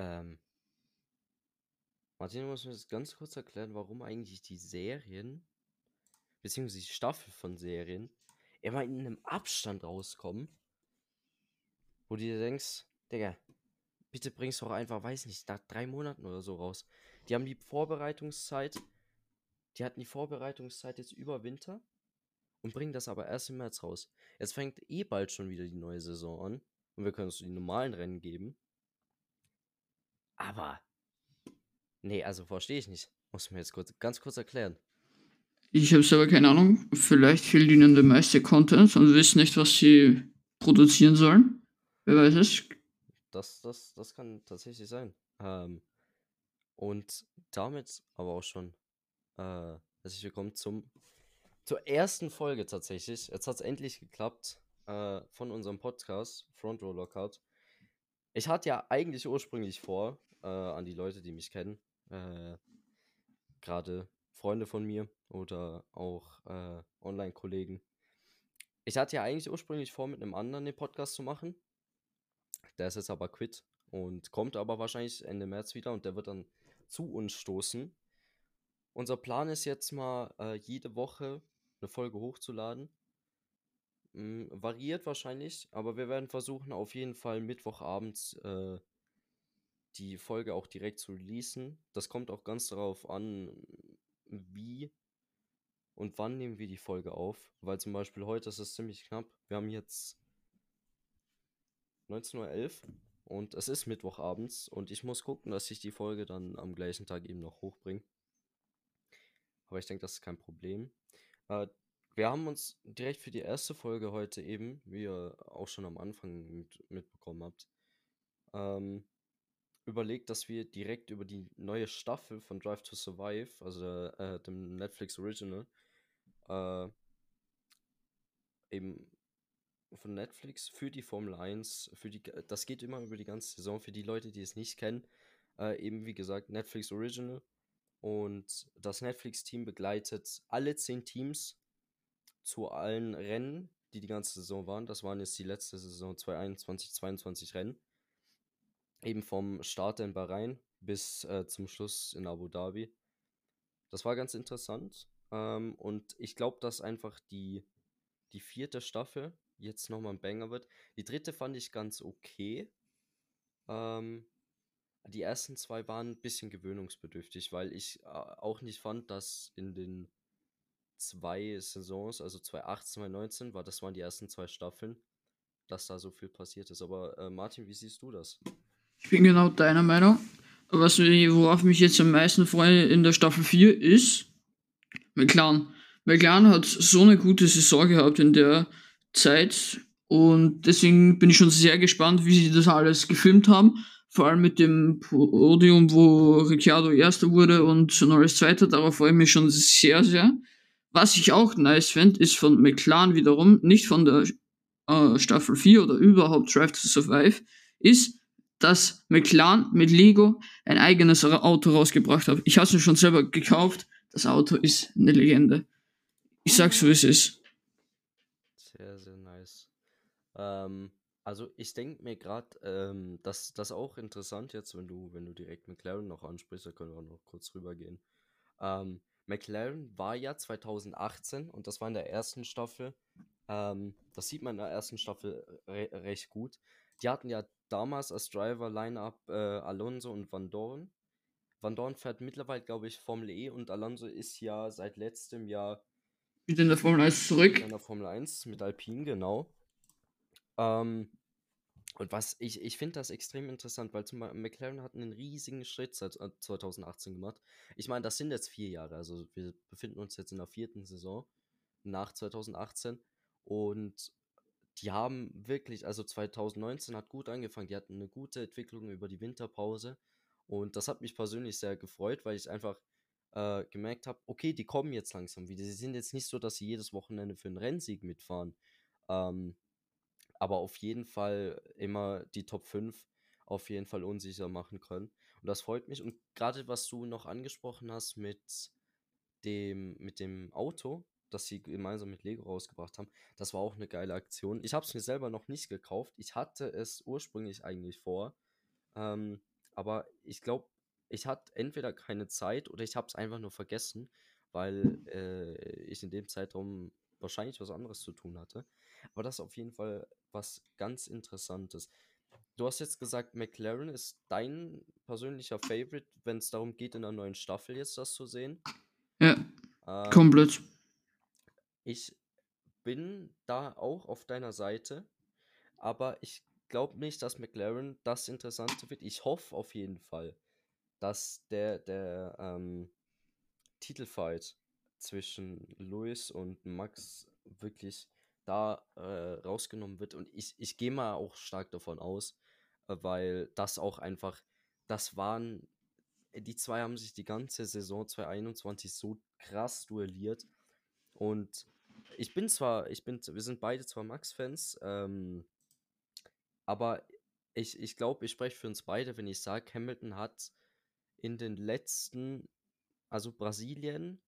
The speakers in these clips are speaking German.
Ähm, Martin, du musst mir das ganz kurz erklären, warum eigentlich die Serien, beziehungsweise die Staffel von Serien, immer in einem Abstand rauskommen, wo du dir denkst, Digga, bitte bringst doch einfach, weiß nicht, nach drei Monaten oder so raus. Die haben die Vorbereitungszeit, die hatten die Vorbereitungszeit jetzt über Winter und bringen das aber erst im März raus. Jetzt fängt eh bald schon wieder die neue Saison an und wir können uns die normalen Rennen geben. Aber, nee, also verstehe ich nicht. Muss mir jetzt kurz, ganz kurz erklären. Ich habe selber keine Ahnung. Vielleicht fehlt ihnen der meiste Content und wissen nicht, was sie produzieren sollen. Wer weiß es. Das, das, das kann tatsächlich sein. Ähm, und damit aber auch schon äh, herzlich willkommen zum, zur ersten Folge tatsächlich. Jetzt hat es endlich geklappt äh, von unserem Podcast Front Row Lockout. Ich hatte ja eigentlich ursprünglich vor, äh, an die Leute, die mich kennen, äh, gerade Freunde von mir oder auch äh, Online-Kollegen. Ich hatte ja eigentlich ursprünglich vor, mit einem anderen den Podcast zu machen. Der ist jetzt aber quit und kommt aber wahrscheinlich Ende März wieder und der wird dann zu uns stoßen. Unser Plan ist jetzt mal äh, jede Woche eine Folge hochzuladen. Mm, variiert wahrscheinlich, aber wir werden versuchen, auf jeden Fall Mittwochabends äh, die Folge auch direkt zu releasen. Das kommt auch ganz darauf an, wie und wann nehmen wir die Folge auf. Weil zum Beispiel heute ist es ziemlich knapp. Wir haben jetzt 19.11 Uhr und es ist Mittwochabends und ich muss gucken, dass ich die Folge dann am gleichen Tag eben noch hochbringe. Aber ich denke, das ist kein Problem. Äh, wir haben uns direkt für die erste Folge heute eben, wie ihr auch schon am Anfang mit, mitbekommen habt, ähm, überlegt, dass wir direkt über die neue Staffel von Drive to Survive, also äh, dem Netflix Original, äh, eben von Netflix für die Formel 1, für die, das geht immer über die ganze Saison, für die Leute, die es nicht kennen, äh, eben wie gesagt Netflix Original und das Netflix-Team begleitet alle zehn Teams zu allen Rennen, die die ganze Saison waren. Das waren jetzt die letzte Saison 2021, 22 Rennen. Eben vom Start in Bahrain bis äh, zum Schluss in Abu Dhabi. Das war ganz interessant. Ähm, und ich glaube, dass einfach die, die vierte Staffel jetzt nochmal ein Banger wird. Die dritte fand ich ganz okay. Ähm, die ersten zwei waren ein bisschen gewöhnungsbedürftig, weil ich äh, auch nicht fand, dass in den zwei Saisons, also 2018, 2019, war, das waren die ersten zwei Staffeln, dass da so viel passiert ist. Aber äh, Martin, wie siehst du das? Ich bin genau deiner Meinung. Was, worauf mich jetzt am meisten freue in der Staffel 4 ist McLaren. McLaren hat so eine gute Saison gehabt in der Zeit und deswegen bin ich schon sehr gespannt, wie sie das alles gefilmt haben. Vor allem mit dem Podium, wo Ricciardo Erster wurde und Norris Zweiter. Darauf freue ich mich schon sehr, sehr. Was ich auch nice finde, ist von McLaren wiederum, nicht von der äh, Staffel 4 oder überhaupt Drive to Survive, ist, dass McLaren mit Lego ein eigenes Auto rausgebracht hat. Ich habe es mir schon selber gekauft. Das Auto ist eine Legende. Ich sag's wie es ist. Sehr, sehr nice. Ähm, also ich denke mir gerade, ähm, dass das auch interessant jetzt, wenn du, wenn du direkt McLaren noch ansprichst, da können wir noch kurz rübergehen. Ähm, McLaren war ja 2018 und das war in der ersten Staffel. Ähm, das sieht man in der ersten Staffel re recht gut. Die hatten ja damals als Driver Line-Up äh, Alonso und Van Dorn. Van Dorn fährt mittlerweile, glaube ich, Formel E und Alonso ist ja seit letztem Jahr wieder in der Formel 1 zurück. In der Formel 1 mit Alpine, genau. Ähm, und was ich, ich finde das extrem interessant, weil zum Beispiel McLaren hat einen riesigen Schritt seit 2018 äh, gemacht. Ich meine, das sind jetzt vier Jahre, also wir befinden uns jetzt in der vierten Saison nach 2018 und die haben wirklich, also 2019 hat gut angefangen, die hatten eine gute Entwicklung über die Winterpause und das hat mich persönlich sehr gefreut, weil ich einfach äh, gemerkt habe, okay, die kommen jetzt langsam wieder. Sie sind jetzt nicht so, dass sie jedes Wochenende für einen Rennsieg mitfahren. Ähm, aber auf jeden Fall immer die Top 5 auf jeden Fall unsicher machen können. Und das freut mich. Und gerade was du noch angesprochen hast mit dem, mit dem Auto, das sie gemeinsam mit Lego rausgebracht haben, das war auch eine geile Aktion. Ich habe es mir selber noch nicht gekauft. Ich hatte es ursprünglich eigentlich vor. Ähm, aber ich glaube, ich hatte entweder keine Zeit oder ich habe es einfach nur vergessen, weil äh, ich in dem Zeitraum wahrscheinlich was anderes zu tun hatte. Aber das ist auf jeden Fall was ganz Interessantes. Du hast jetzt gesagt, McLaren ist dein persönlicher Favorite, wenn es darum geht, in der neuen Staffel jetzt das zu sehen. Ja, Ähm, komplett. Ich bin da auch auf deiner Seite, aber ich glaube nicht, dass McLaren das Interessante wird. Ich hoffe auf jeden Fall, dass der, der ähm, Titelfight zwischen Lewis und Max wirklich da äh, rausgenommen wird. Und ich, ich gehe mal auch stark davon aus, äh, weil das auch einfach, das waren, die zwei haben sich die ganze Saison 2021 so krass duelliert. Und ich bin zwar, ich bin, wir sind beide zwar Max-Fans, ähm, aber ich, ich glaube, ich spreche für uns beide, wenn ich sage, Hamilton hat in den letzten, also Brasilien,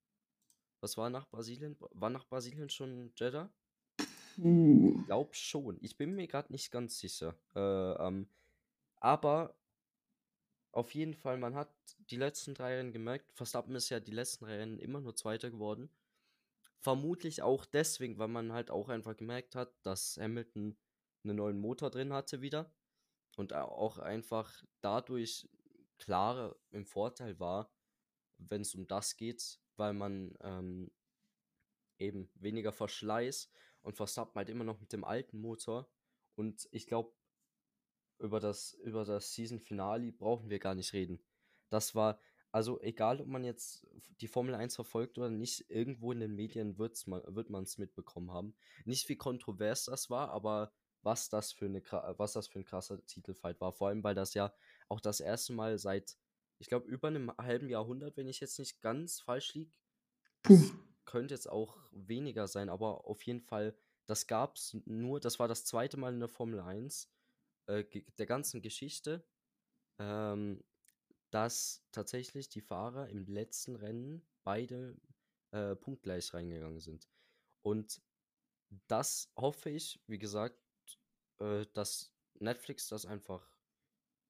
was war nach Brasilien? War nach Brasilien schon Jeddah? Uh. Glaub schon. Ich bin mir gerade nicht ganz sicher. Äh, ähm, aber auf jeden Fall, man hat die letzten drei Rennen gemerkt, Verstappen ist ja die letzten drei Rennen immer nur Zweiter geworden. Vermutlich auch deswegen, weil man halt auch einfach gemerkt hat, dass Hamilton einen neuen Motor drin hatte wieder und au- auch einfach dadurch klarer im Vorteil war, wenn es um das geht, weil man ähm, eben weniger Verschleiß und Verstappen halt immer noch mit dem alten Motor. Und ich glaube, über das, über das Season Finale brauchen wir gar nicht reden. Das war, also egal, ob man jetzt die Formel 1 verfolgt oder nicht, irgendwo in den Medien wird's mal, wird man es mitbekommen haben. Nicht wie kontrovers das war, aber was das für eine was das für ein krasser Titelfight war. Vor allem, weil das ja auch das erste Mal seit, ich glaube, über einem halben Jahrhundert, wenn ich jetzt nicht ganz falsch liege, könnte jetzt auch weniger sein, aber auf jeden Fall, das gab es nur, das war das zweite Mal in der Formel 1 äh, der ganzen Geschichte, ähm, dass tatsächlich die Fahrer im letzten Rennen beide äh, punktgleich reingegangen sind. Und das hoffe ich, wie gesagt, äh, dass Netflix das einfach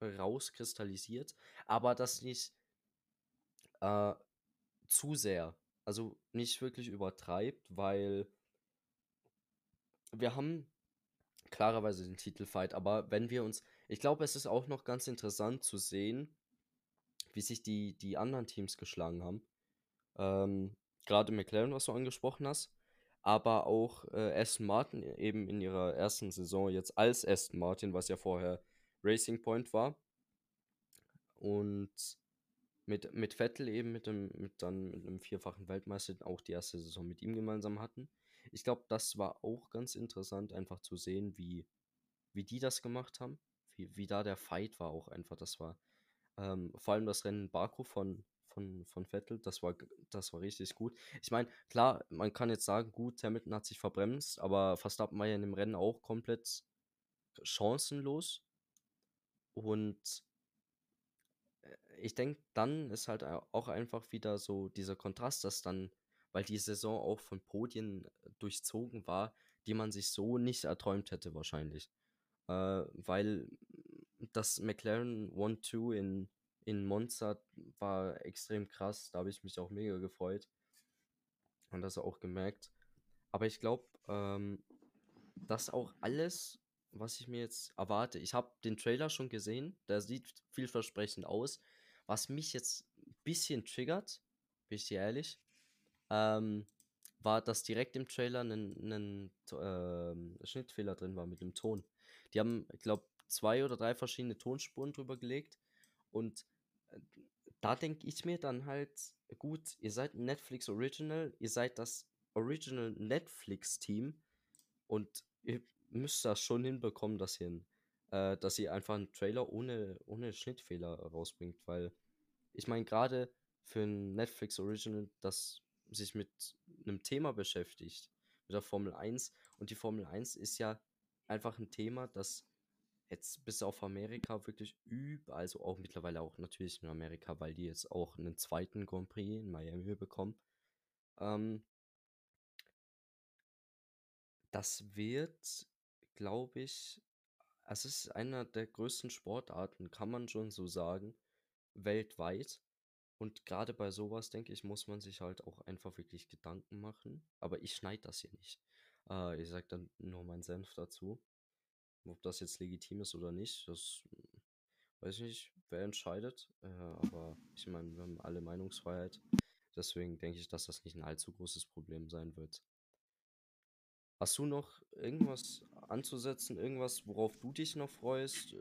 rauskristallisiert, aber das nicht äh, zu sehr, also nicht wirklich übertreibt, weil wir haben klarerweise den Titelfight, aber wenn wir uns, ich glaube, es ist auch noch ganz interessant zu sehen, wie sich die, die anderen Teams geschlagen haben. Ähm, Gerade McLaren, was du angesprochen hast, aber auch äh, Aston Martin eben in ihrer ersten Saison jetzt als Aston Martin, was ja vorher Racing Point war. Und mit, mit Vettel eben mit dem, mit dann mit einem vierfachen Weltmeister auch die erste Saison mit ihm gemeinsam hatten. Ich glaube, das war auch ganz interessant, einfach zu sehen, wie, wie die das gemacht haben. Wie, wie da der Fight war auch einfach. Das war ähm, vor allem das Rennen in Baku von, von, von Vettel, das war, das war richtig gut. Ich meine, klar, man kann jetzt sagen, gut, Hamilton hat sich verbremst, aber Verstappen war ja in dem Rennen auch komplett chancenlos. Und äh, ich denke, dann ist halt au- auch einfach wieder so dieser Kontrast, dass dann, weil die Saison auch von Podien äh, durchzogen war, die man sich so nicht erträumt hätte wahrscheinlich. Äh, weil das McLaren 1-2 in, in Monza war extrem krass, da habe ich mich auch mega gefreut und das auch gemerkt. Aber ich glaube, ähm, das auch alles, was ich mir jetzt erwarte. Ich habe den Trailer schon gesehen, der sieht vielversprechend aus. Was mich jetzt ein bisschen triggert, bin ich dir ehrlich, ähm, war, dass direkt im Trailer ein ähm, Schnittfehler drin war mit dem Ton. Die haben, ich glaube, zwei oder drei verschiedene Tonspuren drüber gelegt und äh, da denke ich mir dann halt, gut, ihr seid ein Netflix Original, ihr seid das Original Netflix-Team und ihr müsst das schon hinbekommen, dass ihr, äh, dass ihr einfach einen Trailer ohne, ohne Schnittfehler rausbringt, weil ich meine, gerade für ein Netflix Original, das sich mit einem Thema beschäftigt, mit der Formel 1, und die Formel 1 ist ja einfach ein Thema, das jetzt bis auf Amerika wirklich üb, also auch mittlerweile auch natürlich in Amerika, weil die jetzt auch einen zweiten Grand Prix in Miami bekommen. Ähm, das wird, glaube ich, es ist einer der größten Sportarten, kann man schon so sagen, weltweit. Und gerade bei sowas, denke ich, muss man sich halt auch einfach wirklich Gedanken machen. Aber ich schneide das hier nicht. Äh, ich sage dann nur meinen Senf dazu. Ob das jetzt legitim ist oder nicht, das hm, weiß ich nicht, wer entscheidet. Äh, aber ich meine, wir haben alle Meinungsfreiheit. Deswegen denke ich, dass das nicht ein allzu großes Problem sein wird. Hast du noch irgendwas anzusetzen, irgendwas, worauf du dich noch freust? Äh,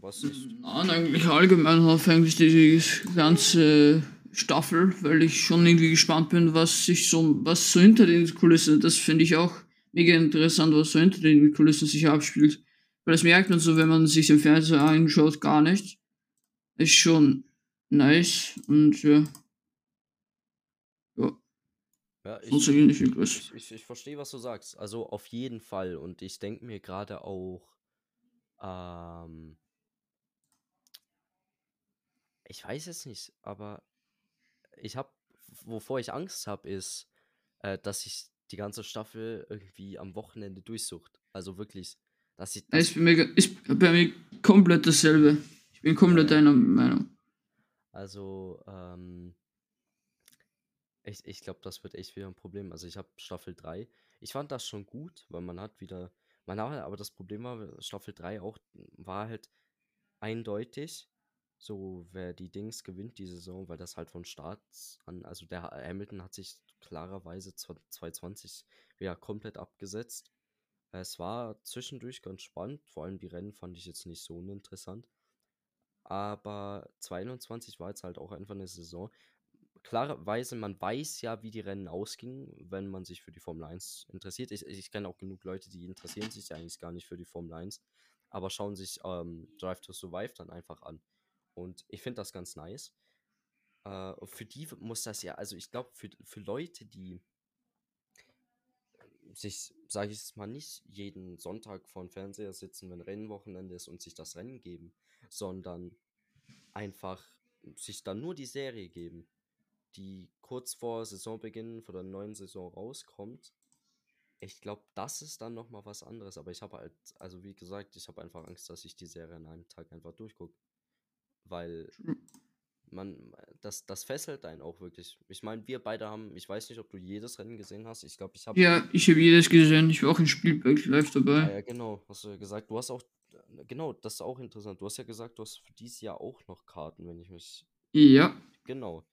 was ist. Nein, eigentlich allgemein auf eigentlich die ganze Staffel, weil ich schon irgendwie gespannt bin, was sich so, was so hinter den Kulissen, das finde ich auch mega interessant, was so hinter den Kulissen sich abspielt. Weil das merkt man so, wenn man sich im Fernsehen anschaut, gar nicht. Ist schon nice und ja. Ja. Ja, ich, Sonst ich, ich, ich verstehe, was du sagst. Also auf jeden Fall. Und ich denke mir gerade auch, ähm, ich weiß es nicht, aber ich habe, wovor ich Angst habe, ist, äh, dass sich die ganze Staffel irgendwie am Wochenende durchsucht. Also wirklich, dass ich, dass, Ist bei mir, ist bei mir komplett dasselbe. Ich bin komplett deiner Meinung. also, ähm, ich, ich glaube, das wird echt wieder ein Problem. Also ich habe Staffel 3. Ich fand das schon gut, weil man hat wieder, man hat, aber das Problem war, Staffel 3 auch war halt eindeutig, so wer die Dings gewinnt die Saison, weil das halt von Start an, also der Ha- Hamilton hat sich klarerweise 2020 wieder komplett abgesetzt. Es war zwischendurch ganz spannend, vor allem die Rennen fand ich jetzt nicht so uninteressant. Aber 2021 war jetzt halt auch einfach eine Saison. Klarerweise, man weiß ja, wie die Rennen ausgingen, wenn man sich für die Formel 1 interessiert. Ich, ich kenne auch genug Leute, die interessieren sich ja eigentlich gar nicht für die Formel 1, aber schauen sich ähm, Drive to Survive dann einfach an. Und ich finde das ganz nice. Äh, für die muss das ja, also ich glaube, für, für Leute, die sich, sage ich es mal, nicht jeden Sonntag vor dem Fernseher sitzen, wenn Rennwochenende ist und sich das Rennen geben, sondern einfach sich dann nur die Serie geben, die kurz vor Saisonbeginn von der neuen Saison rauskommt. Ich glaube, das ist dann nochmal was anderes. Aber ich habe halt, also wie gesagt, ich habe einfach Angst, dass ich die Serie an einem Tag einfach durchgucke. Weil man, das, das fesselt einen auch wirklich. Ich meine, wir beide haben, ich weiß nicht, ob du jedes Rennen gesehen hast. Ich glaube, ich habe. Ja, ich habe jedes gesehen. Ich war auch im Spielberg live dabei. ja, genau, hast du ja gesagt. Du hast auch, genau, das ist auch interessant. Du hast ja gesagt, du hast für dieses Jahr auch noch Karten, wenn ich mich. Ja, Genau.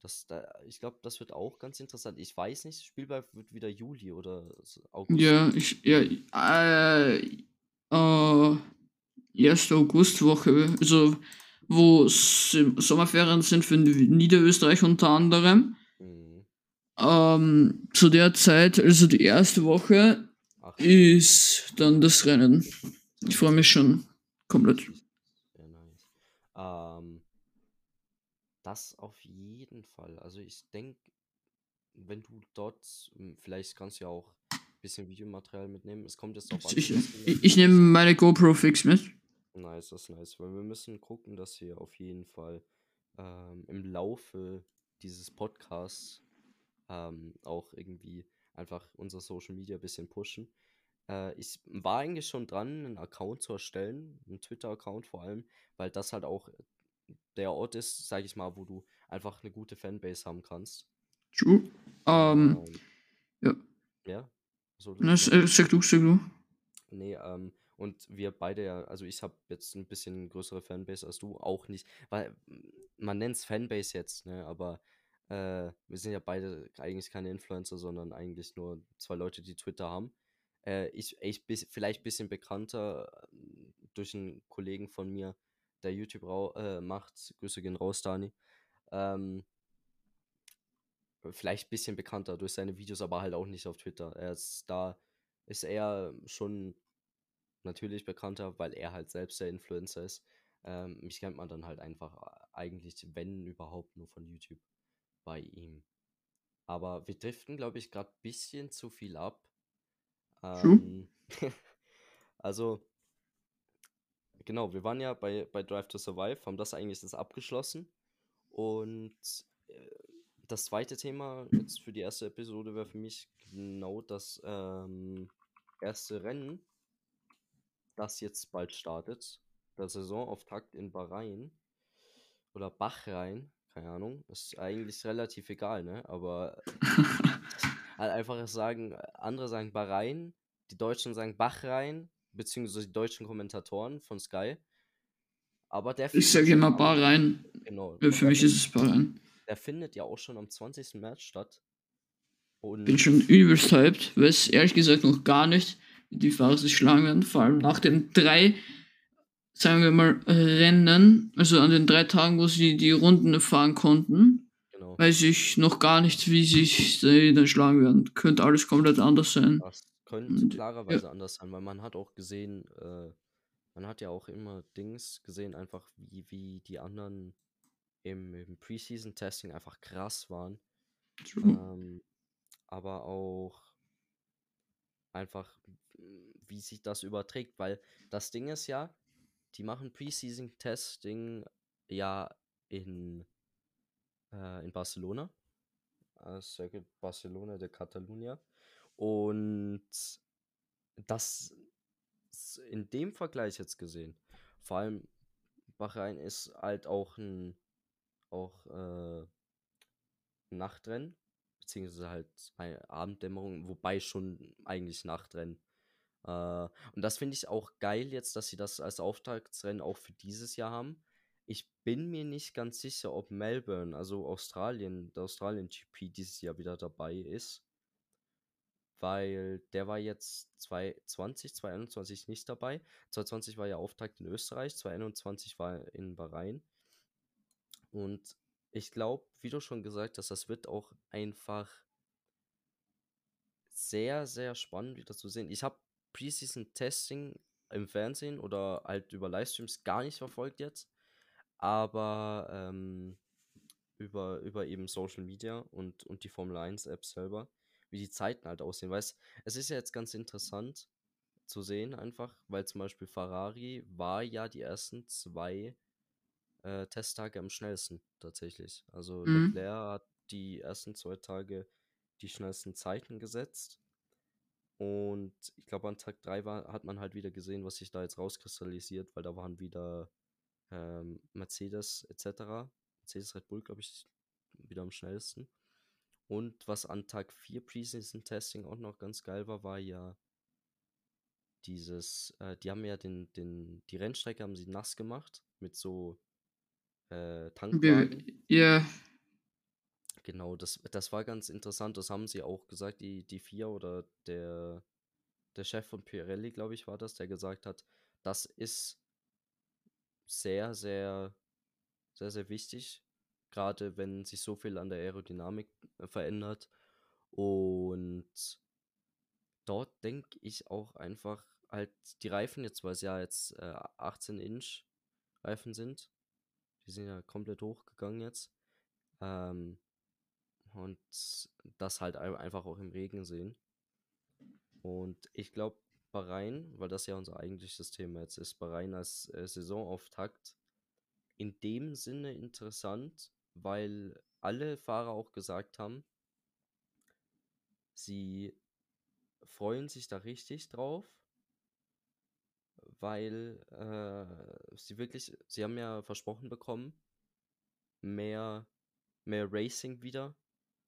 Das, da, ich glaube, das wird auch ganz interessant. Ich weiß nicht, Spielberg wird wieder Juli oder August. ja, ich, ja, äh, äh, erste Augustwoche, also wo Sommerferien sind für Niederösterreich unter anderem. Mhm. Ähm, zu der Zeit, also die erste Woche, Ach, ist dann das Rennen. Ich freue mich schon komplett. Sehr nice. Ähm, das auf jeden Fall. Also ich denke, wenn du dort, m, vielleicht kannst du ja auch ein bisschen Videomaterial mitnehmen. Es kommt jetzt darauf an. Das Ich, ich nehme meine GoPro fix mit. Nice, das ist nice. Weil wir müssen gucken, dass wir auf jeden Fall ähm, im Laufe dieses Podcasts ähm, auch irgendwie einfach unser Social Media ein bisschen pushen. Äh, ich war eigentlich schon dran, einen Account zu erstellen, einen Twitter-Account vor allem, weil das halt auch der Ort ist, sage ich mal, wo du einfach eine gute Fanbase haben kannst. True. Ähm, Ähm, ja. ja. So, Na, äh, sag du, sag du. Nee, ähm, und wir beide ja, also ich habe jetzt ein bisschen größere Fanbase als du, auch nicht, weil mm, man nennt es Fanbase jetzt, ne, aber äh, wir sind ja beide eigentlich keine Influencer, sondern eigentlich nur zwei Leute, die Twitter haben. Äh, ich, ich bis, vielleicht ein bisschen bekannter ähm, durch einen Kollegen von mir, der YouTube äh, macht, Grüße gehen raus, Dani. Ähm, vielleicht ein bisschen bekannter durch seine Videos, aber halt auch nicht auf Twitter. Er ist da, ist er schon natürlich bekannter, weil er halt selbst der Influencer ist. Ähm, mich kennt man dann halt einfach äh, eigentlich, wenn überhaupt, nur von YouTube bei ihm. Aber wir driften, glaube ich, gerade ein bisschen zu viel ab. Ähm, also, genau, wir waren ja bei, bei Drive to Survive, haben das eigentlich jetzt abgeschlossen. Und äh, das zweite Thema jetzt für die erste Episode wäre für mich genau das ähm, erste Rennen. Das jetzt bald startet. Der Saisonauftakt in Bahrain oder Bahrain, keine Ahnung, ist eigentlich relativ egal, ne? Aber halt einfach sagen, andere sagen Bahrain, die Deutschen sagen Bahrain, beziehungsweise die deutschen Kommentatoren von Sky. Aber der Ich sage immer Bahrain. Genau. Für mich ist es Bahrain. Der findet ja auch schon am 20. März statt. Und Bin schon übelst hyped, weiß ehrlich gesagt noch gar nicht, schlagen werden. Vor allem nach den drei, sagen wir mal, Rennen, also an den drei Tagen, wo sie die Runden fahren konnten, genau. weiß ich noch gar nicht, wie sich sie dann schlagen werden. Könnte alles komplett anders sein. Das könnte klarerweise ja. anders sein, weil man hat auch gesehen, äh, man hat ja auch immer Dings gesehen, einfach wie, wie die anderen im, im Preseason-Testing einfach krass waren. Ähm, aber auch einfach, wie sich das überträgt, weil das Ding ist ja, die machen Preseason-Testing ja in, äh, in Barcelona. Äh, Circuit Barcelona de Catalunya. Und das in dem Vergleich jetzt gesehen, vor allem Bahrain ist halt auch ein auch äh, Nachtrennen, beziehungsweise halt eine Abenddämmerung, wobei schon eigentlich Nachtrennen. Äh, und das finde ich auch geil jetzt, dass sie das als Auftaktsrennen auch für dieses Jahr haben. Ich bin mir nicht ganz sicher, ob Melbourne, also Australien, der Australien GP dieses Jahr wieder dabei ist. Weil der war jetzt 2020, 2021 nicht dabei. 2020 war ja Auftakt in Österreich, 2021 war in Bahrain. Und ich glaube, wie du schon gesagt hast, das wird auch einfach sehr, sehr spannend wieder zu sehen. Ich habe Preseason Testing im Fernsehen oder halt über Livestreams gar nicht verfolgt jetzt, aber ähm, über, über eben Social Media und, und die Formel 1 App selber, wie die Zeiten halt aussehen. Weißt es ist ja jetzt ganz interessant zu sehen, einfach, weil zum Beispiel Ferrari war ja die ersten zwei äh, Testtage am schnellsten tatsächlich. Also mhm. Leclerc hat die ersten zwei Tage die schnellsten Zeiten gesetzt. Und ich glaube, an Tag 3 war, hat man halt wieder gesehen, was sich da jetzt rauskristallisiert, weil da waren wieder ähm, Mercedes etc. Mercedes Red Bull, glaube ich, wieder am schnellsten. Und was an Tag 4 Preseason Testing auch noch ganz geil war, war ja dieses, äh, die haben ja den, den, die Rennstrecke haben sie nass gemacht mit so äh, Tankwagen. Ja. Genau, das, das war ganz interessant. Das haben sie auch gesagt, die, die vier oder der, der Chef von Pirelli, glaube ich, war das, der gesagt hat, das ist sehr, sehr, sehr, sehr wichtig. Gerade wenn sich so viel an der Aerodynamik äh, verändert. Und dort denke ich auch einfach halt die Reifen jetzt, weil es ja jetzt äh, 18 Inch Reifen sind, die sind ja komplett hochgegangen jetzt. Ähm, und das halt einfach auch im Regen sehen. Und ich glaube, Bahrain, weil das ja unser eigentliches Thema jetzt ist, Bahrain als äh, Saisonauftakt, in dem Sinne interessant, weil alle Fahrer auch gesagt haben, sie freuen sich da richtig drauf weil äh, sie wirklich, sie haben ja versprochen bekommen, mehr, mehr Racing wieder,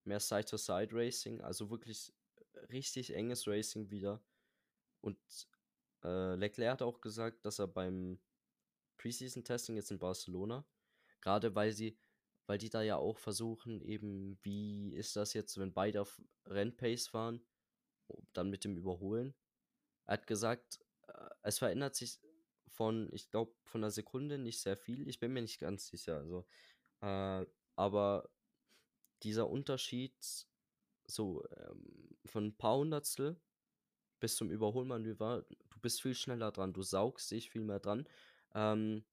mehr Side-to-Side-Racing, also wirklich richtig enges Racing wieder. Und äh, Leclerc hat auch gesagt, dass er beim Preseason-Testing jetzt in Barcelona, gerade weil sie, weil die da ja auch versuchen, eben, wie ist das jetzt, wenn beide auf Rennpace fahren, dann mit dem Überholen. Er hat gesagt, es verändert sich von, ich glaube, von einer Sekunde nicht sehr viel. Ich bin mir nicht ganz sicher. Also, äh, aber dieser Unterschied so ähm, von ein paar Hundertstel bis zum Überholmanöver, du bist viel schneller dran, du saugst dich viel mehr dran. Ähm,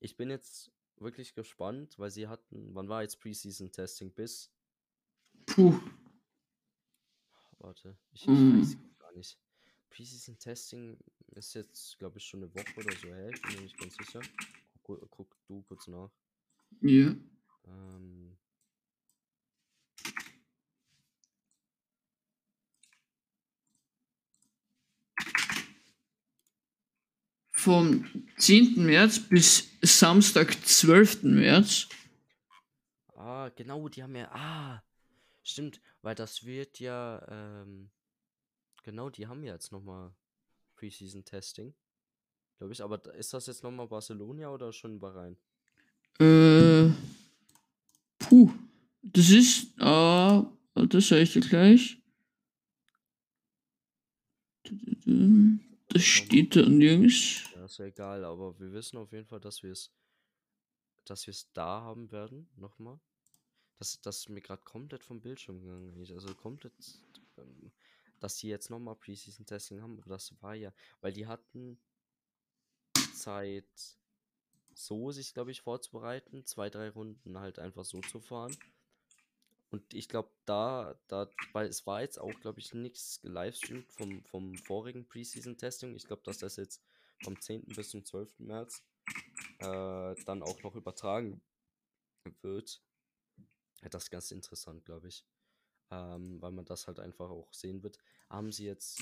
ich bin jetzt wirklich gespannt, weil sie hatten, wann war jetzt Preseason Testing bis? Puh. Warte, ich, ich mm. weiß gar nicht. Preseason Testing ist jetzt, glaube ich, schon eine Woche oder so her. Ich bin mir nicht ganz sicher. Guck, guck du kurz nach. Ja. Ähm. Vom 10. März bis Samstag, 12. März. Ah, genau, die haben ja. Ah, stimmt, weil das wird ja. Ähm, genau, die haben ja jetzt nochmal Preseason Testing. Glaube ich, aber ist das jetzt nochmal Barcelona oder schon Bahrain? Äh. Puh. Das ist. Äh, das sage ich dir gleich. Das steht da nirgends. Ja, ist ja egal, aber wir wissen auf jeden Fall, dass wir es dass wir es da haben werden, nochmal. Das, das ist mir gerade komplett vom Bildschirm gegangen. eigentlich. Also komplett, ähm, dass die jetzt nochmal Preseason Testing haben, aber das war ja, weil die hatten Zeit, so sich, glaube ich, vorzubereiten, zwei, drei Runden halt einfach so zu fahren. Und ich glaube, da, da, weil es war jetzt auch, glaube ich, nichts gelivestreamt vom, vom vorigen Preseason-Testing. Ich glaube, dass das jetzt vom 10. bis zum 12. März äh, dann auch noch übertragen wird. Das ist ganz interessant, glaube ich. Ähm, weil man das halt einfach auch sehen wird. Haben sie jetzt,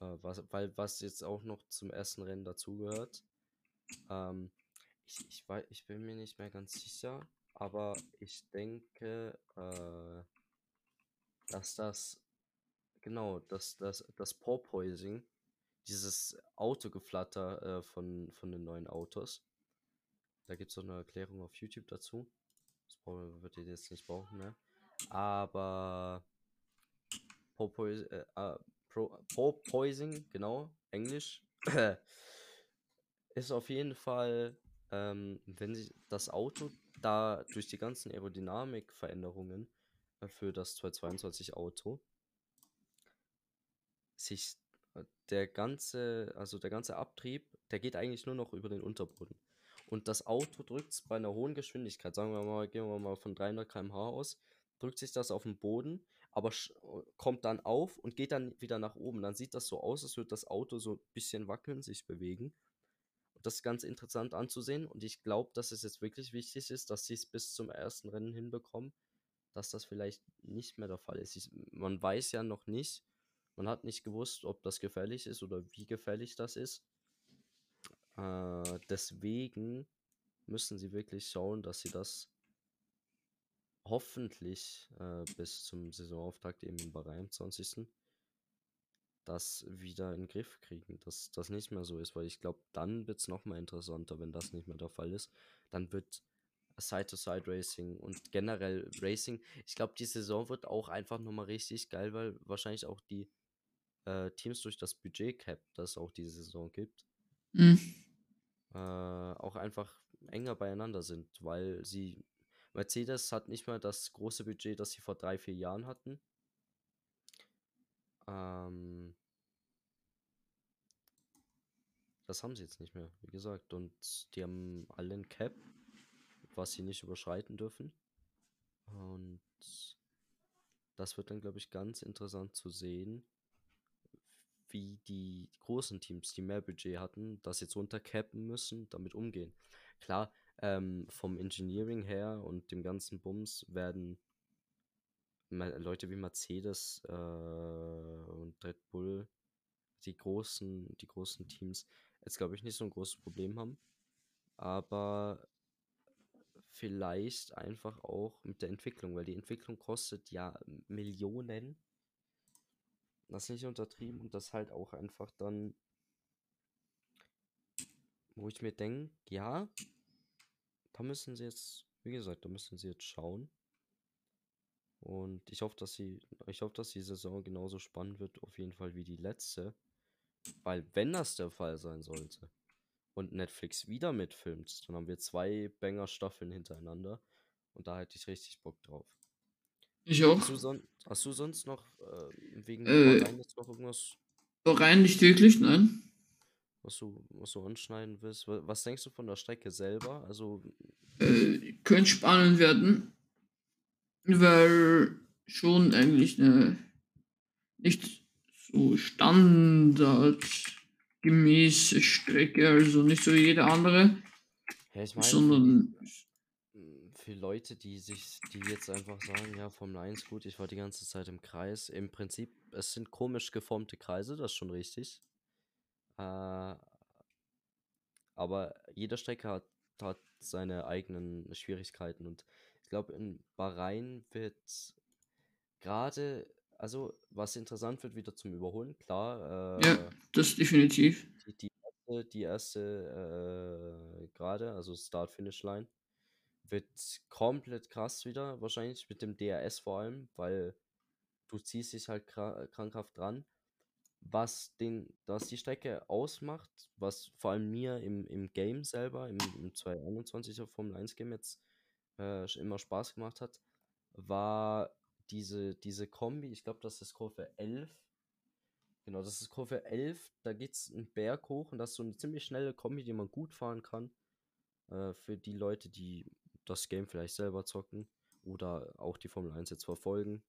äh, was, weil was jetzt auch noch zum ersten Rennen dazugehört, ähm, ich, ich, weiß, ich bin mir nicht mehr ganz sicher, aber ich denke, äh, dass das, genau, dass das, das Porpoising, dieses Autogeflatter äh, von, von den neuen Autos, da gibt es auch eine Erklärung auf YouTube dazu. Das wird ihr jetzt nicht brauchen mehr. Aber Porpoising, äh, äh, Porpoising, genau, Englisch, ist auf jeden Fall, ähm, wenn sie das Auto da durch die ganzen Aerodynamikveränderungen äh, für das 222 Auto sich der ganze, also der ganze Abtrieb, der geht eigentlich nur noch über den Unterboden. Und das Auto drückt es bei einer hohen Geschwindigkeit, sagen wir mal, gehen wir mal von 300 km/h aus, drückt sich das auf den Boden, aber kommt dann auf und geht dann wieder nach oben. Dann sieht das so aus, als würde das Auto so ein bisschen wackeln, sich bewegen das ist ganz interessant anzusehen und ich glaube, dass es jetzt wirklich wichtig ist, dass sie es bis zum ersten Rennen hinbekommen, dass das vielleicht nicht mehr der Fall ist. Ich, man weiß ja noch nicht, man hat nicht gewusst, ob das gefährlich ist oder wie gefährlich das ist. Äh, deswegen müssen sie wirklich schauen, dass sie das hoffentlich äh, bis zum Saisonauftakt eben im Bahrain 20 das wieder in den Griff kriegen, dass das nicht mehr so ist, weil ich glaube, dann wird es nochmal interessanter, wenn das nicht mehr der Fall ist. Dann wird Side-to-Side-Racing und generell Racing, ich glaube, die Saison wird auch einfach nochmal richtig geil, weil wahrscheinlich auch die äh, Teams durch das Budget-Cap, das auch diese Saison gibt, mhm. äh, auch einfach enger beieinander sind, weil sie Mercedes hat nicht mehr das große Budget, das sie vor drei, vier Jahren hatten. Ähm, das haben sie jetzt nicht mehr, wie gesagt. Und die haben alle ein Cap, was sie nicht überschreiten dürfen. Und das wird dann, glaube ich, ganz interessant zu sehen, wie die großen Teams, die mehr Budget hatten, das jetzt runtercappen müssen, damit umgehen. Klar, ähm, vom Engineering her und dem ganzen Bums werden Leute wie Mercedes äh, und Red Bull, die großen, die großen Teams, jetzt glaube ich nicht so ein großes Problem haben. Aber vielleicht einfach auch mit der Entwicklung, weil die Entwicklung kostet ja Millionen. Das nicht untertrieben und das halt auch einfach dann, wo ich mir denke, ja, da müssen sie jetzt, wie gesagt, da müssen sie jetzt schauen. Und ich hoffe, dass sie, ich hoffe, dass die Saison genauso spannend wird, auf jeden Fall wie die letzte. Weil, wenn das der Fall sein sollte und Netflix wieder mitfilmt, dann haben wir zwei Banger-Staffeln hintereinander. Und da hätte ich richtig Bock drauf. Ich auch. Hast du, son hast du sonst noch äh, wegen äh, jetzt noch irgendwas? Rein nicht wirklich, nein. Was du, was du anschneiden willst? Was denkst du von der Strecke selber? Also. Äh, könnte spannend werden weil schon eigentlich eine nicht so standardgemäße Strecke, also nicht so wie jede andere. Ja, ich meine, sondern für Leute, die sich, die jetzt einfach sagen, ja, Formel 1 gut, ich war die ganze Zeit im Kreis. Im Prinzip, es sind komisch geformte Kreise, das ist schon richtig. Äh, Aber jede Strecke hat, hat seine eigenen Schwierigkeiten und ich glaube, in Bahrain wird gerade, also was interessant wird, wieder zum Überholen, klar. Ja, Äh, das definitiv. die, die erste, die erste äh, gerade, also Start-Finish-Line, wird komplett krass wieder, wahrscheinlich mit dem DRS vor allem, weil du ziehst dich halt kra krankhaft dran. Was, den, was die Strecke ausmacht, was vor allem mir im, im Game selber, im, im 2021er Formel 1 Game jetzt äh, immer Spaß gemacht hat, war diese, diese Kombi, ich glaube, das ist Kurve 11. Genau, das ist Kurve 11, da geht es einen Berg hoch und das ist so eine ziemlich schnelle Kombi, die man gut fahren kann. Äh, für die Leute, die das Game vielleicht selber zocken oder auch die Formel 1 jetzt verfolgen.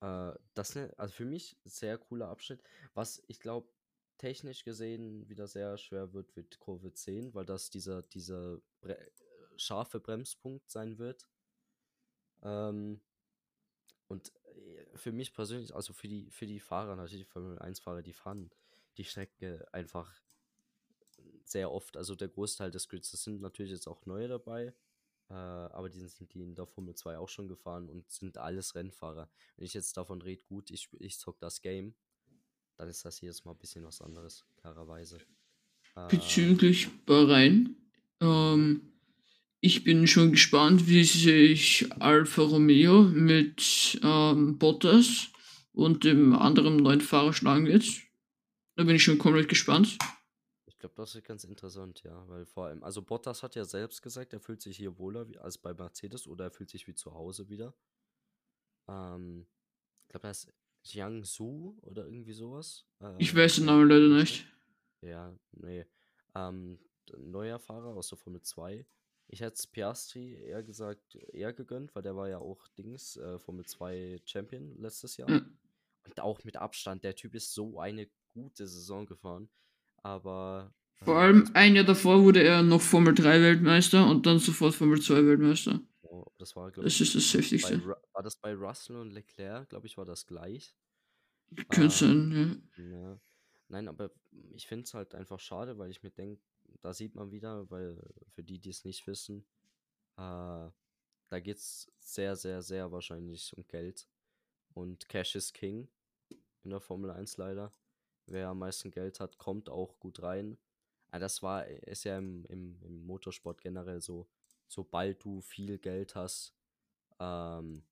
Äh, das ist also für mich sehr cooler Abschnitt. Was ich glaube, technisch gesehen wieder sehr schwer wird, wird Kurve 10, weil das dieser, dieser Bre scharfe Bremspunkt sein wird. Ähm, und äh, für mich persönlich, also für die, für die Fahrer, natürlich die Formel 1-Fahrer, die fahren die Strecke einfach sehr oft. Also der Großteil des Grids, das sind natürlich jetzt auch neue dabei. Äh, aber die sind die in der Formel 2 auch schon gefahren und sind alles Rennfahrer. Wenn ich jetzt davon rede, gut, ich, ich zock das Game, dann ist das jedes Mal ein bisschen was anderes, klarerweise. Äh, Bezüglich Bahrain, ähm, ich bin schon gespannt, wie sich Alfa Romeo mit ähm, Bottas und dem anderen neuen Fahrer schlagen wird. Da bin ich schon komplett gespannt. Ich glaube, das ist ganz interessant, ja, weil vor allem, also Bottas hat ja selbst gesagt, er fühlt sich hier wohler wie, als bei Mercedes oder er fühlt sich wie zu Hause wieder. Ähm, ich glaube, das ist Jiangsu oder irgendwie sowas. Ich Äh, weiß den Namen leider nicht. Ja, nee. Ähm, neuer Fahrer aus der Formel 2. Ich hätte es Piastri eher gesagt, eher gegönnt, weil der war ja auch Dings, äh, Formel 2 Champion letztes Jahr. Ja. Und auch mit Abstand, der Typ ist so eine gute Saison gefahren. Aber Vor äh, allem das, ein Jahr davor wurde er noch Formel 3 Weltmeister und dann sofort Formel 2 Weltmeister. oh, das war, glaube Das ich, ist das Heftigste. War das bei Russell und Leclerc, glaube ich, war das gleich. Könnte Ähm, sein, ja. Ja. Nein, aber ich finde es halt einfach schade, weil ich mir denke, da sieht man wieder, weil für die, die es nicht wissen, äh, da geht es sehr, sehr, sehr wahrscheinlich um Geld. Und Cash is King in der Formel 1 leider. Wer am meisten Geld hat, kommt auch gut rein. Ah, das war, ist ja im, im, im Motorsport generell so, sobald du viel Geld hast, ähm,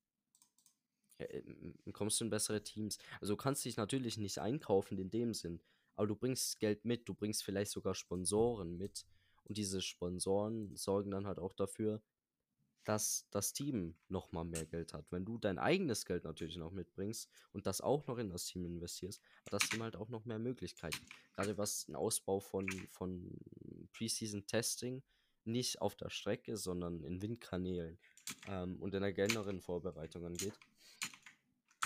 ähm, kommst du in bessere Teams. Also du kannst dich natürlich nicht einkaufen in dem Sinn, aber du bringst Geld mit, du bringst vielleicht sogar Sponsoren mit und diese Sponsoren sorgen dann halt auch dafür, dass das Team nochmal mehr Geld hat. Wenn du dein eigenes Geld natürlich noch mitbringst und das auch noch in das Team investierst, hat das Team halt auch noch mehr Möglichkeiten. Gerade was den Ausbau von, von Preseason Testing nicht auf der Strecke, sondern in Windkanälen ähm, und in der generellen Vorbereitung angeht.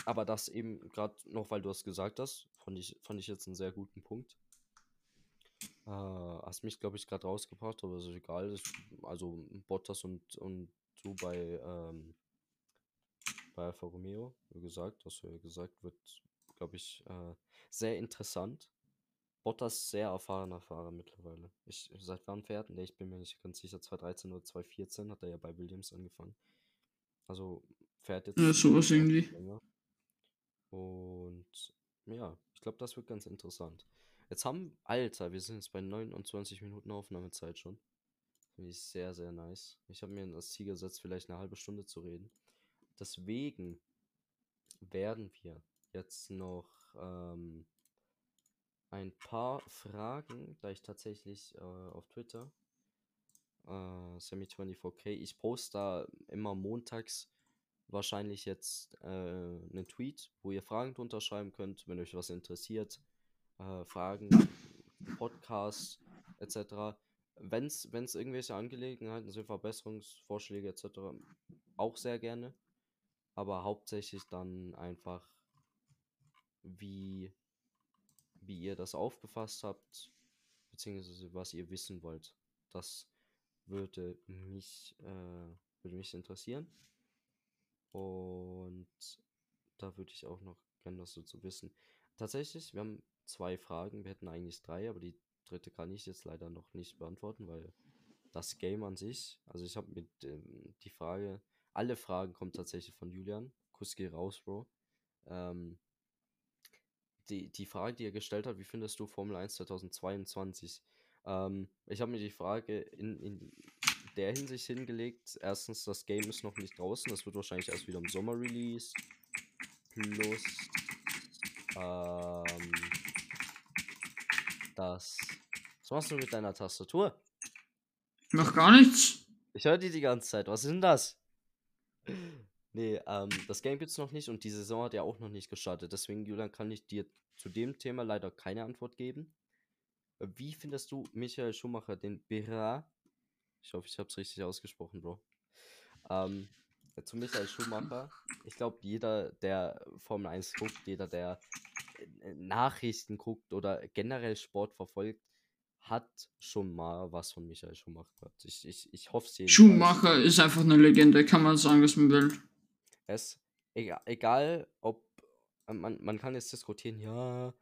Aber das eben gerade noch, weil du es gesagt hast, fand ich, fand ich jetzt einen sehr guten Punkt. Äh, hast mich, glaube ich, gerade rausgebracht, aber ist egal. Das, also Bottas und, und du bei, ähm, bei Alfa Romeo, wie gesagt, du ja gesagt, wird, glaube ich, äh, sehr interessant. Bottas sehr erfahrener Fahrer mittlerweile. Ich, seit wann fährt der? Ich bin mir nicht ganz sicher. 2013 oder 2014 hat er ja bei Williams angefangen. Also fährt jetzt Ja, sowas irgendwie. länger. Und ja, ich glaube, das wird ganz interessant. Jetzt haben, Alter, wir sind jetzt bei 29 Minuten Aufnahmezeit schon. Finde ich sehr, sehr nice. Ich habe mir das Ziel gesetzt, vielleicht eine halbe Stunde zu reden. Deswegen werden wir jetzt noch ähm, ein paar Fragen, da ich tatsächlich äh, auf Twitter, äh, Semi24k, ich poste da immer montags wahrscheinlich jetzt äh, einen Tweet, wo ihr Fragen drunter schreiben könnt, wenn euch was interessiert. Äh, Fragen, Podcasts etc. Wenn es irgendwelche Angelegenheiten sind, Verbesserungsvorschläge etc., auch sehr gerne. Aber hauptsächlich dann einfach, wie, wie ihr das aufgefasst habt, beziehungsweise was ihr wissen wollt. Das würde mich, äh, würde mich interessieren. Und da würde ich auch noch gerne was dazu wissen. Tatsächlich, wir haben zwei Fragen. Wir hätten eigentlich drei, aber die dritte kann ich jetzt leider noch nicht beantworten, weil das Game an sich, also ich habe mit ähm, die Frage, alle Fragen kommen tatsächlich von Julian. Kuss geh raus, Bro. Ähm, die, die Frage, die er gestellt hat, wie findest du Formel 1 2022? Ähm, ich habe mir die Frage in, in der Hinsicht hingelegt. Erstens, das Game ist noch nicht draußen. Das wird wahrscheinlich erst wieder im Sommer released. Plus, ähm, das. Was machst du mit deiner Tastatur? Noch gar nichts. Ich höre die die ganze Zeit. Was ist denn das? Nee, ähm, das Game gibt's noch nicht und die Saison hat ja auch noch nicht gestartet. Deswegen, Julian, kann ich dir zu dem Thema leider keine Antwort geben. Wie findest du Michael Schumacher, den Bera? Ich hoffe, ich habe es richtig ausgesprochen, Bro. Ähm, zu Michael Schumacher. Ich glaube, jeder, der Formel 1 guckt, jeder, der äh, Nachrichten guckt oder generell Sport verfolgt, hat schon mal was von Michael Schumacher gehört. Ich, ich, ich hoffe es Schumacher ist einfach eine Legende, kann man sagen, was man will. Es, egal, egal ob, äh, man, man kann jetzt diskutieren, ja,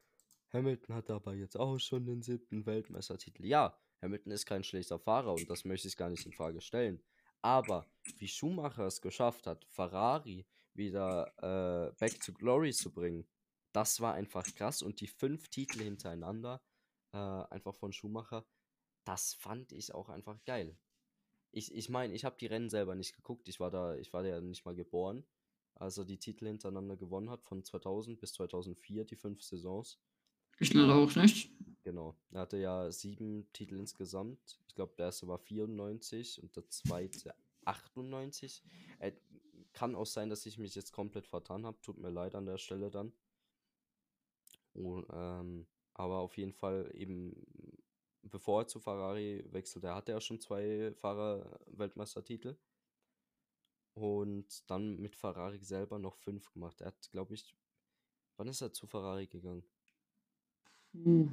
Hamilton hat aber jetzt auch schon den siebten Weltmeistertitel. Ja, Hamilton ist kein schlechter Fahrer und das möchte ich gar nicht in Frage stellen. Aber wie Schumacher es geschafft hat, Ferrari wieder äh, back to glory zu bringen, das war einfach krass. Und die fünf Titel hintereinander, äh, einfach von Schumacher, das fand ich auch einfach geil. Ich meine, ich, mein, ich habe die Rennen selber nicht geguckt. Ich war da, ich war ja nicht mal geboren, als er die Titel hintereinander gewonnen hat, von 2000 bis 2004, die fünf Saisons. Ich leider auch nicht. Genau. Er hatte ja sieben Titel insgesamt. Ich glaube, der erste war 94 und der zweite 98. Äh, kann auch sein, dass ich mich jetzt komplett vertan habe. Tut mir leid an der Stelle dann. Und, ähm, aber auf jeden Fall eben, bevor er zu Ferrari wechselte, hatte er schon zwei Fahrer-Weltmeistertitel. Und dann mit Ferrari selber noch fünf gemacht. Er hat, glaube ich, wann ist er zu Ferrari gegangen? Uh.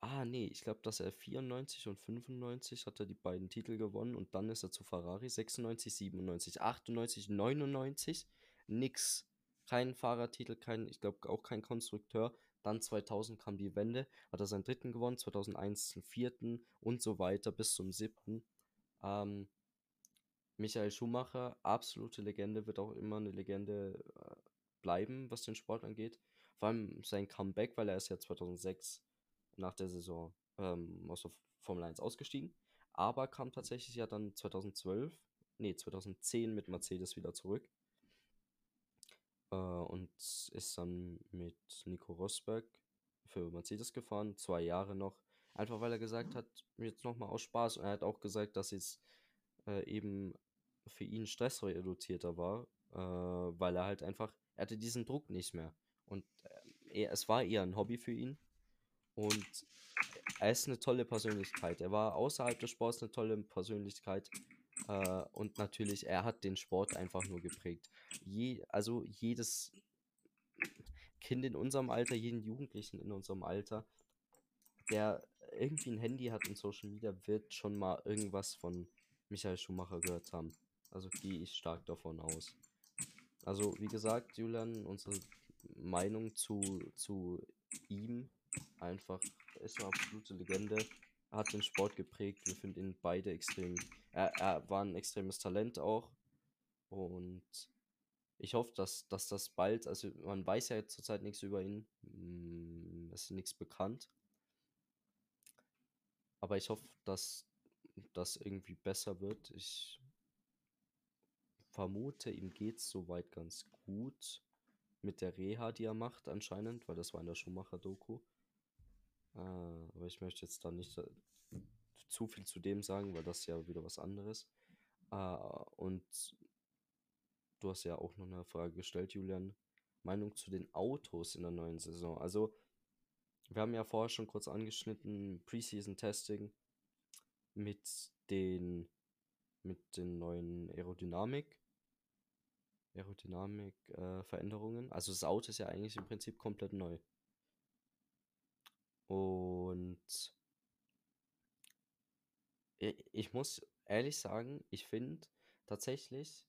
Ah, nee, ich glaube, dass er 94 und 95 hat er die beiden Titel gewonnen und dann ist er zu Ferrari 96, 97, 98, 99, nix. Kein Fahrertitel, kein, ich glaube auch kein Konstrukteur. Dann 2000 kam die Wende, hat er seinen dritten gewonnen, 2001 den vierten und so weiter bis zum siebten. Ähm, Michael Schumacher, absolute Legende, wird auch immer eine Legende äh, bleiben, was den Sport angeht. Vor allem sein Comeback, weil er ist ja 2006 nach der Saison ähm, aus der Formel 1 ausgestiegen, aber kam tatsächlich ja dann 2012, nee, 2010 mit Mercedes wieder zurück äh, und ist dann mit Nico Rosberg für Mercedes gefahren, zwei Jahre noch, einfach weil er gesagt hat, jetzt nochmal aus Spaß und er hat auch gesagt, dass es äh, eben für ihn stressreduzierter war, äh, weil er halt einfach, er hatte diesen Druck nicht mehr und äh, er, es war eher ein Hobby für ihn und er ist eine tolle Persönlichkeit. Er war außerhalb des Sports eine tolle Persönlichkeit. Äh, und natürlich, er hat den Sport einfach nur geprägt. Je, also jedes Kind in unserem Alter, jeden Jugendlichen in unserem Alter, der irgendwie ein Handy hat und Social Media, wird schon mal irgendwas von Michael Schumacher gehört haben. Also gehe ich stark davon aus. Also, wie gesagt, Julian, unsere Meinung zu, zu ihm einfach, ist eine absolute Legende. Er hat den Sport geprägt. Wir finden ihn beide extrem. Er, er war ein extremes Talent auch. Und ich hoffe, dass, dass das bald, also man weiß ja zurzeit nichts über ihn. Mm, es ist nichts bekannt. Aber ich hoffe, dass das irgendwie besser wird. Ich vermute, ihm geht es soweit ganz gut mit der Reha, die er macht, anscheinend, weil das war in der Schumacher-Doku. Äh, aber ich möchte jetzt da nicht äh, zu viel zu dem sagen, weil das ja wieder was anderes. Äh, und du hast ja auch noch eine Frage gestellt, Julian. Meinung zu den Autos in der neuen Saison. Also, wir haben ja vorher schon kurz angeschnitten, Preseason Testing mit den mit den neuen Aerodynamik Aerodynamik äh, Veränderungen. Also das Auto ist ja eigentlich im Prinzip komplett neu. Und ich muss ehrlich sagen, ich finde tatsächlich,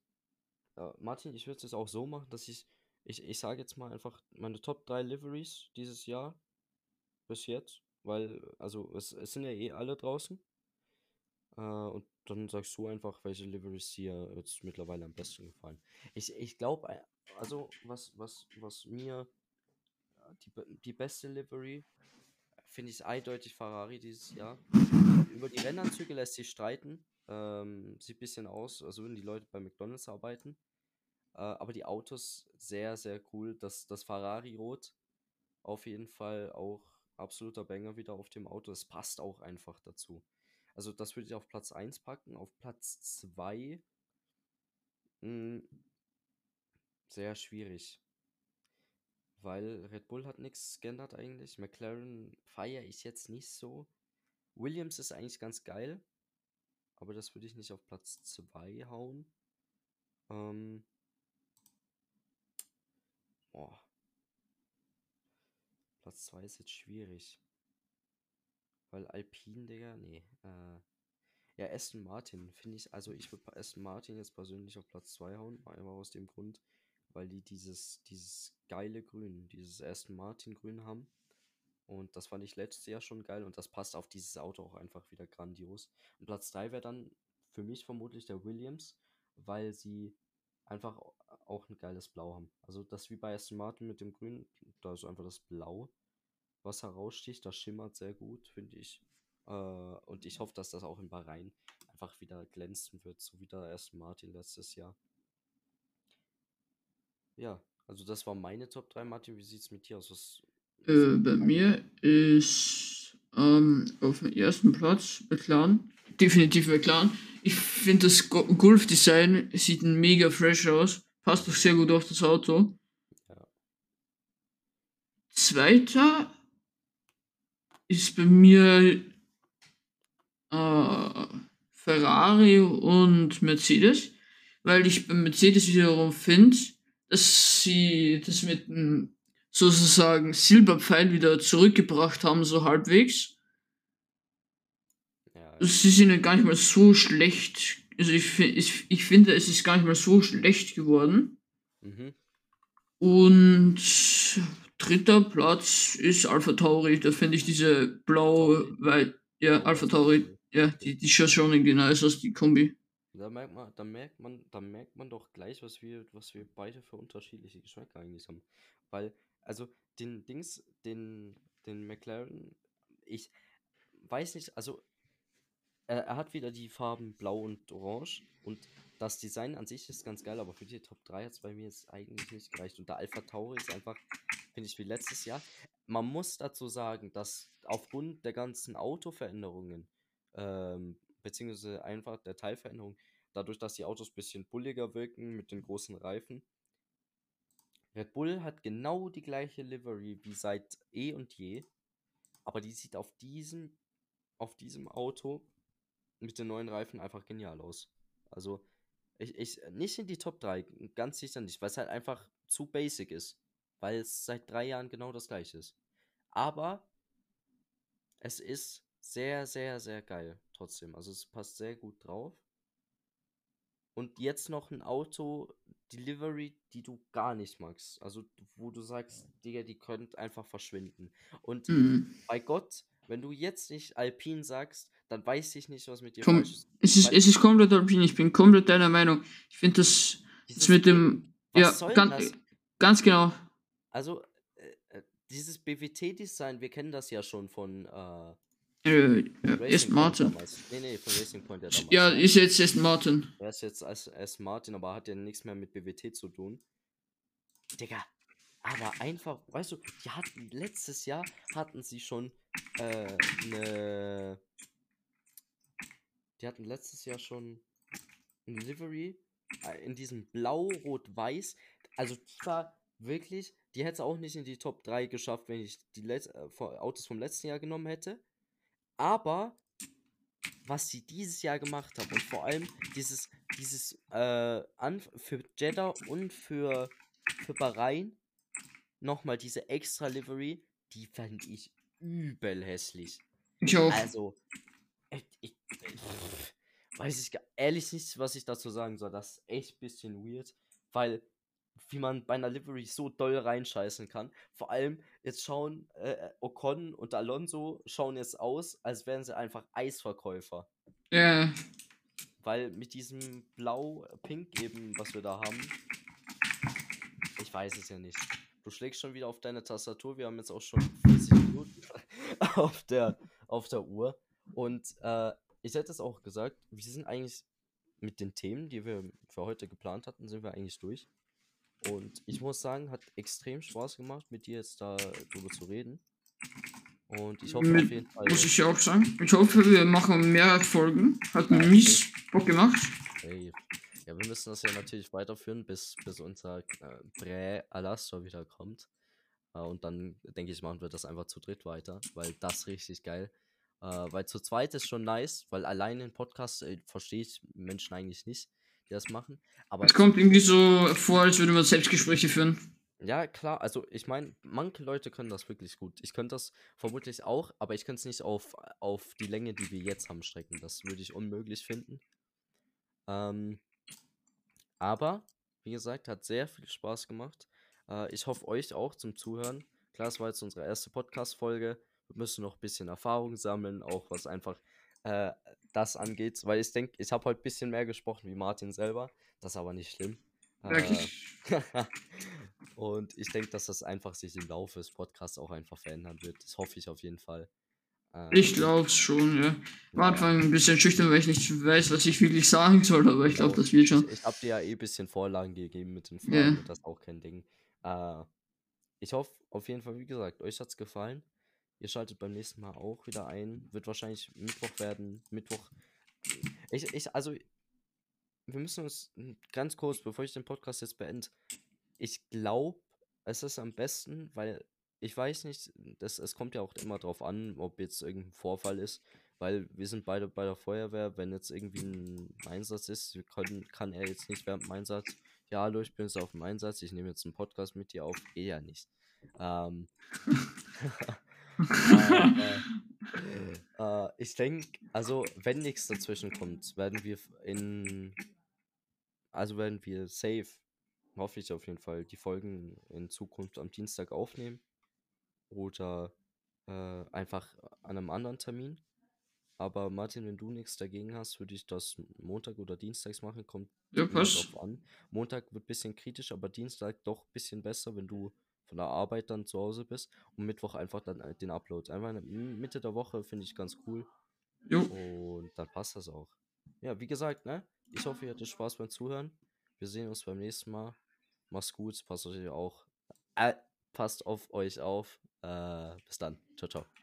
äh, Martin, ich würde es auch so machen, dass ich, ich, ich sage jetzt mal einfach meine Top 3 Liveries dieses Jahr bis jetzt weil, also es, es sind ja eh alle draußen. Äh, und dann sagst du einfach, welche Liveries dir jetzt mittlerweile am besten gefallen. Ich, ich glaube, also was, was, was mir die, die beste Livery finde ich eindeutig Ferrari dieses Jahr. Über die Rennanzüge lässt sich streiten. Ähm, sieht ein bisschen aus, als würden die Leute bei McDonalds arbeiten. Äh, aber die Autos sehr, sehr cool. Das, das Ferrari-Rot auf jeden Fall auch absoluter Banger wieder auf dem Auto. Es passt auch einfach dazu. Also das würde ich auf Platz 1 packen. Auf Platz 2 hm, sehr schwierig. Weil Red Bull hat nichts geändert eigentlich. McLaren feiere ich jetzt nicht so. Williams ist eigentlich ganz geil. Aber das würde ich nicht auf Platz 2 hauen. Ähm. Boah. Platz 2 ist jetzt schwierig. Weil Alpine, Digga, nee. Äh, ja, Aston Martin finde ich, also ich würde Aston Martin jetzt persönlich auf Platz 2 hauen, einfach aus dem Grund, weil die dieses, dieses geile Grün, dieses Aston Martin Grün haben. Und das fand ich letztes Jahr schon geil und das passt auf dieses Auto auch einfach wieder grandios. Und Platz 3 wäre dann für mich vermutlich der Williams, weil sie einfach auch ein geiles Blau haben. Also das wie bei Aston Martin mit dem Grün, da ist einfach das Blau, was heraussticht. Das schimmert sehr gut, finde ich. Äh, und ich hoffe, dass das auch in Bahrain einfach wieder glänzen wird, so wie der Aston Martin letztes Jahr. Ja, also das war meine Top 3. Martin, wie sieht es mit dir aus? Was, äh, bei mir ist ähm, auf dem ersten Platz McLaren. Definitiv McLaren. Ich finde das Golf-Design sieht mega fresh aus. Passt doch sehr gut auf das Auto. Ja. Zweiter ist bei mir äh, Ferrari und Mercedes, weil ich bei Mercedes wiederum finde, dass sie das mit einem sozusagen Silberpfeil wieder zurückgebracht haben, so halbwegs. Ja, sie sind ja gar nicht mal so schlecht. Also ich, ich, ich finde, es ist gar nicht mal so schlecht geworden. Mhm. Und dritter Platz ist Alpha Tauri. Da finde ich diese blau, weil, ja, Alpha Tauri, ja, die, die schaut schon genau aus die Kombi. Da merkt man, da merkt man, da merkt man doch gleich, was wir, was wir beide für unterschiedliche Geschmäcker eigentlich haben. Weil, also, den Dings, den, den McLaren, ich weiß nicht, also, er, er hat wieder die Farben Blau und Orange und das Design an sich ist ganz geil, aber für die Top 3 hat es bei mir jetzt eigentlich nicht gereicht. Und der Alpha Tauri ist einfach, finde ich, wie letztes Jahr. Man muss dazu sagen, dass aufgrund der ganzen Autoveränderungen ähm, beziehungsweise einfach der Teilveränderung, dadurch, dass die Autos ein bisschen bulliger wirken mit den großen Reifen. Red Bull hat genau die gleiche Livery wie seit eh und je, aber die sieht auf diesem, auf diesem Auto mit den neuen Reifen einfach genial aus. Also, ich, ich, nicht in die Top 3, ganz sicher nicht, weil es halt einfach zu basic ist. Weil es seit drei Jahren genau das gleiche ist. Aber es ist sehr, sehr, sehr geil trotzdem. Also es passt sehr gut drauf. Und jetzt noch ein Auto, Delivery, die du gar nicht magst. Also wo du sagst, Digga, die könnt einfach verschwinden. Und mhm. bei Gott, wenn du jetzt nicht Alpin sagst, dann weiß ich nicht, was mit dir Komm, falsch ist. Es ist, es ist komplett Alpin, ich bin komplett deiner Meinung. Ich finde das, das mit dem... ja, ganz, ganz genau. Also, äh, äh dieses BWT-Design, wir kennen das ja schon von... Äh, äh, Aston Martin. Nee, nee, von Racing Point. Ja, damals. ja ist jetzt Aston Martin. Er ist jetzt Aston Martin, aber hat ja nichts mehr mit BWT zu tun. Digga, aber einfach, weißt du, die hatten letztes Jahr hatten sie schon äh, ne. Die hatten letztes Jahr schon ein Livery äh, in diesem Blau, Rot, Weiß. Also die war wirklich, die hätte es auch nicht in die Top 3 geschafft, wenn ich die Let äh, Autos vom letzten Jahr genommen hätte. Aber was sie dieses Jahr gemacht haben und vor allem dieses, dieses äh, Anf für Jeddah und für, für Bahrain nochmal diese extra Livery, die fand ich übel hässlich. Ich auch. Also, ich, ich, weiß ich ehrlich nicht, was ich dazu sagen soll. Das ist echt ein bisschen weird, weil wie man bei einer Livery so doll reinscheißen kann. Vor allem, jetzt schauen äh, Ocon und Alonso schauen jetzt aus, als wären sie einfach Eisverkäufer. Ja. Weil mit diesem Blau-Pink eben, was wir da haben, ich weiß es ja nicht. Du schlägst schon wieder auf deine Tastatur. Wir haben jetzt auch schon 40 Minuten auf der, auf der Uhr. Und äh, ich hätte es auch gesagt, wir sind eigentlich mit den Themen, die wir für heute geplant hatten, sind wir eigentlich durch. Und ich muss sagen, hat extrem Spaß gemacht, mit dir jetzt da drüber zu reden. Und ich hoffe Mit, auf jeden Fall. Muss ich auch sagen. Ich hoffe, wir machen mehr Folgen. Hat mir mies Bock gemacht. Ey, ja, wir müssen das ja natürlich weiterführen, bis, bis unser äh, Brä Alastor wieder kommt. Äh, und dann, denke ich, machen wir das einfach zu dritt weiter, weil das richtig geil. Äh, weil zu zweit ist schon nice, weil alleine im Podcast äh, verstehe ich Menschen eigentlich nicht, die das machen. Aber Es kommt irgendwie so vor, als würde man Selbstgespräche führen. Ja, klar, also ich meine, manche Leute können das wirklich gut. Ich könnte das vermutlich auch, aber ich könnte es nicht auf, auf die Länge, die wir jetzt haben, strecken. Das würde ich unmöglich finden. Ähm, aber, wie gesagt, hat sehr viel Spaß gemacht. Äh, ich hoffe, euch auch zum Zuhören. Klar, es war jetzt unsere erste Podcast-Folge. Wir müssen noch ein bisschen Erfahrung sammeln, auch was einfach äh, das angeht. Weil ich denke, ich habe heute ein bisschen mehr gesprochen wie Martin selber. Das ist aber nicht schlimm. Äh, und ich denke, dass das einfach sich im Laufe des Podcasts auch einfach verändern wird. Das hoffe ich auf jeden Fall. Ähm, Ich glaub's schon, ja. War. Anfang ein bisschen schüchtern, weil ich nicht weiß, was ich wirklich sagen soll, aber ich glaube, das wird schon. Ich, ich habe dir ja eh ein bisschen Vorlagen gegeben mit den Fragen. Und Das ist auch kein Ding. Äh, ich hoffe auf jeden Fall, wie gesagt, euch hat's gefallen. Ihr schaltet beim nächsten Mal auch wieder ein. Wird wahrscheinlich Mittwoch werden. Mittwoch. Ich, ich, also, wir müssen uns ganz kurz, bevor ich den Podcast jetzt beende, ich glaube, es ist am besten, weil ich weiß nicht, das, es kommt ja auch immer drauf an, ob jetzt irgendein Vorfall ist, weil wir sind beide bei der Feuerwehr, wenn jetzt irgendwie ein Einsatz ist, können, kann er jetzt nicht während dem Einsatz, ja, hallo, ich bin jetzt auf dem Einsatz, ich nehme jetzt einen Podcast mit dir auf, eher nicht. Ähm, äh, äh, ich denke, also wenn nichts dazwischen kommt, werden wir in, also werden wir safe, hoffe ich auf jeden Fall, die Folgen in Zukunft am Dienstag aufnehmen oder äh, einfach an einem anderen Termin. Aber Martin, wenn du nichts dagegen hast, würde ich das Montag oder Dienstags machen. Kommt Ja, passt. drauf an. Montag wird ein bisschen kritisch, aber Dienstag doch ein bisschen besser, wenn du von der Arbeit dann zu Hause bist. Und Mittwoch einfach dann äh, den Upload. M- Mitte der Woche finde ich ganz cool. Jo, Und dann passt das auch. Ja, wie gesagt, ne? Ich hoffe, ihr hattet Spaß beim Zuhören. Wir sehen uns beim nächsten Mal. Macht's gut, passt euch auch. Äh, passt auf euch auf. Äh, bis dann. Ciao, ciao.